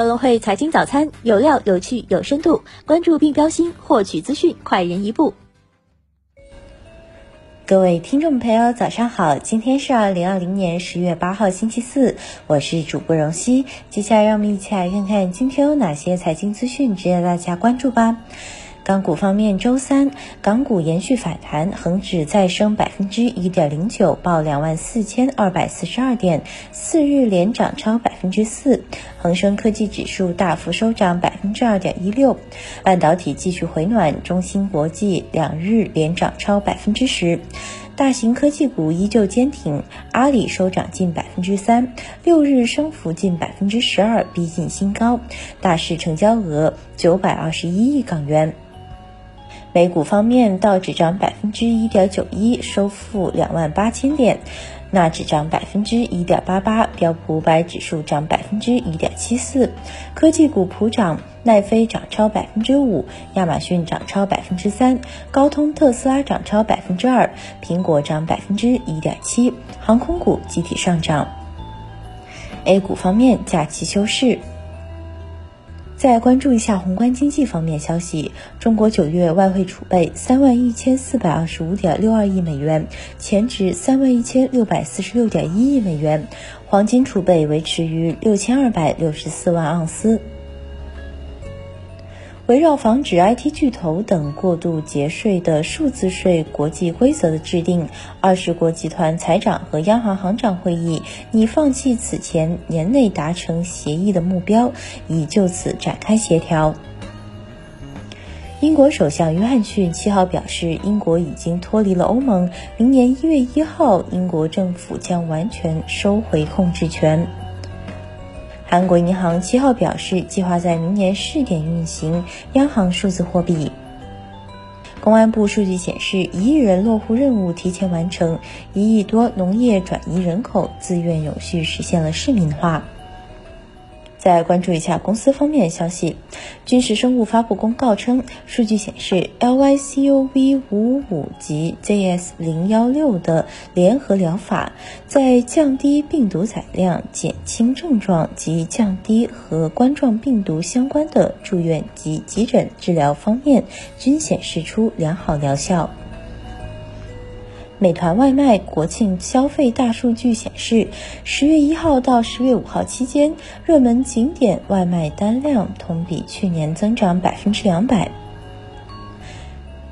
格隆汇财经早餐有料、有趣、有深度，关注并标新，获取资讯快人一步。各位听众朋友，早上好！今天是二零二零年十月八号，星期四，我是主播荣熙。接下来让我们一起来看看今天有哪些财经资讯值得大家关注吧。港股方面，周三港股延续反弹，恒指再升百分之一点零九，报两万四千二百四十二点，四日连涨超百分之四。恒生科技指数大幅收涨百分之二点一六，半导体继续回暖，中芯国际两日连涨超百分之十。大型科技股依旧坚挺，阿里收涨近百分之三，六日升幅近百分之十二，逼近新高，大市成交额九百二十一亿港元。美股方面，道指涨百分之一点九一，收复两万八千点；纳指涨百分之一点八八，标普五百指数涨百分之一点七四。科技股普涨，奈飞涨超百分之五，亚马逊涨超百分之三，高通、特斯拉涨超百分之二，苹果涨百分之一点七。航空股集体上涨。A 股方面，假期休市。再关注一下宏观经济方面消息，中国九月外汇储备三万一千四百二十五点六二亿美元，前值三万一千六百四十六点一亿美元，黄金储备维持于六千二百六十四万盎司。围绕防止 IT 巨头等过度节税的数字税国际规则的制定，二十国集团财长和央行行长会议拟放弃此前年内达成协议的目标，已就此展开协调。英国首相约翰逊七号表示，英国已经脱离了欧盟，明年一月一号，英国政府将完全收回控制权。韩国银行七号表示，计划在明年试点运行央行数字货币。公安部数据显示，一亿人落户任务提前完成，一亿多农业转移人口自愿有序实现了市民化。再关注一下公司方面消息，军事生物发布公告称，数据显示，LYCOV 五五五及 ZS 零幺六的联合疗法，在降低病毒载量、减轻症状及降低和冠状病毒相关的住院及急诊治疗方面，均显示出良好疗效。美团外卖国庆消费大数据显示，十月一号到十月五号期间，热门景点外卖单量同比去年增长百分之两百。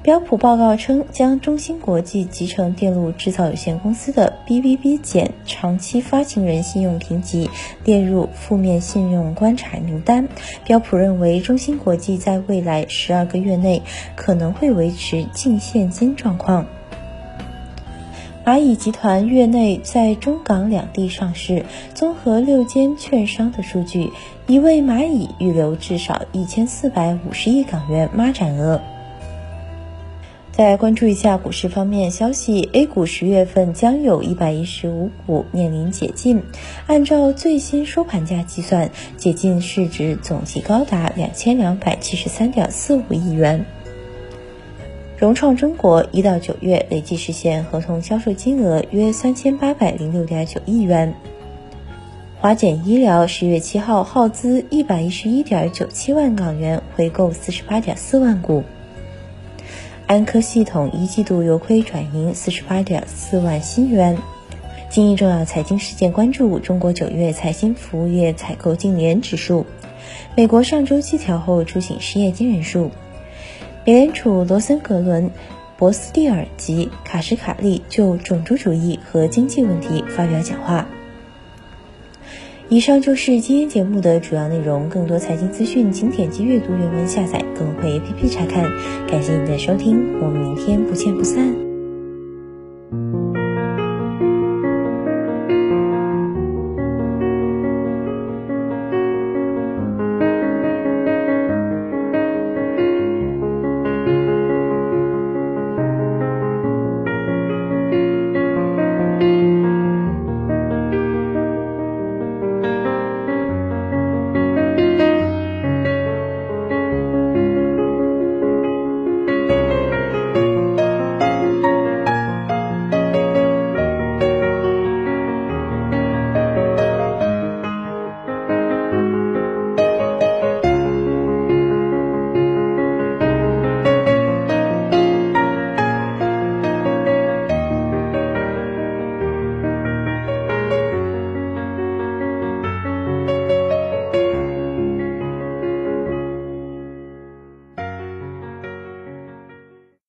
标普报告称，将中芯国际集成电路制造有限公司的 BBB 减长期发行人信用评级列入负面信用观察名单。标普认为，中芯国际在未来十二个月内可能会维持净现金状况。蚂蚁集团月内在中港两地上市，综合六间券商的数据，已为蚂蚁预留至少一千四百五十亿港元孖展额。再关注一下股市方面消息，A 股十月份将有一百一十五股面临解禁，按照最新收盘价计算，解禁市值总计高达两千两百七十三点四五亿元。融创中国一到九月累计实现合同销售金额约三千八百零六点九亿元。华简医疗十月七号耗资一百一十一点九七万港元回购四十八点四万股。安科系统一季度由亏转盈四十八点四万新元。今日重要财经事件关注：中国九月财新服务业采购净年指数，美国上周期调后出行失业金人数。美联储罗森格伦、博斯蒂尔及卡什卡利就种族主义和经济问题发表讲话。以上就是今天节目的主要内容，更多财经资讯请点击阅读原文下载，更会 APP 查看。感谢您的收听，我们明天不见不散。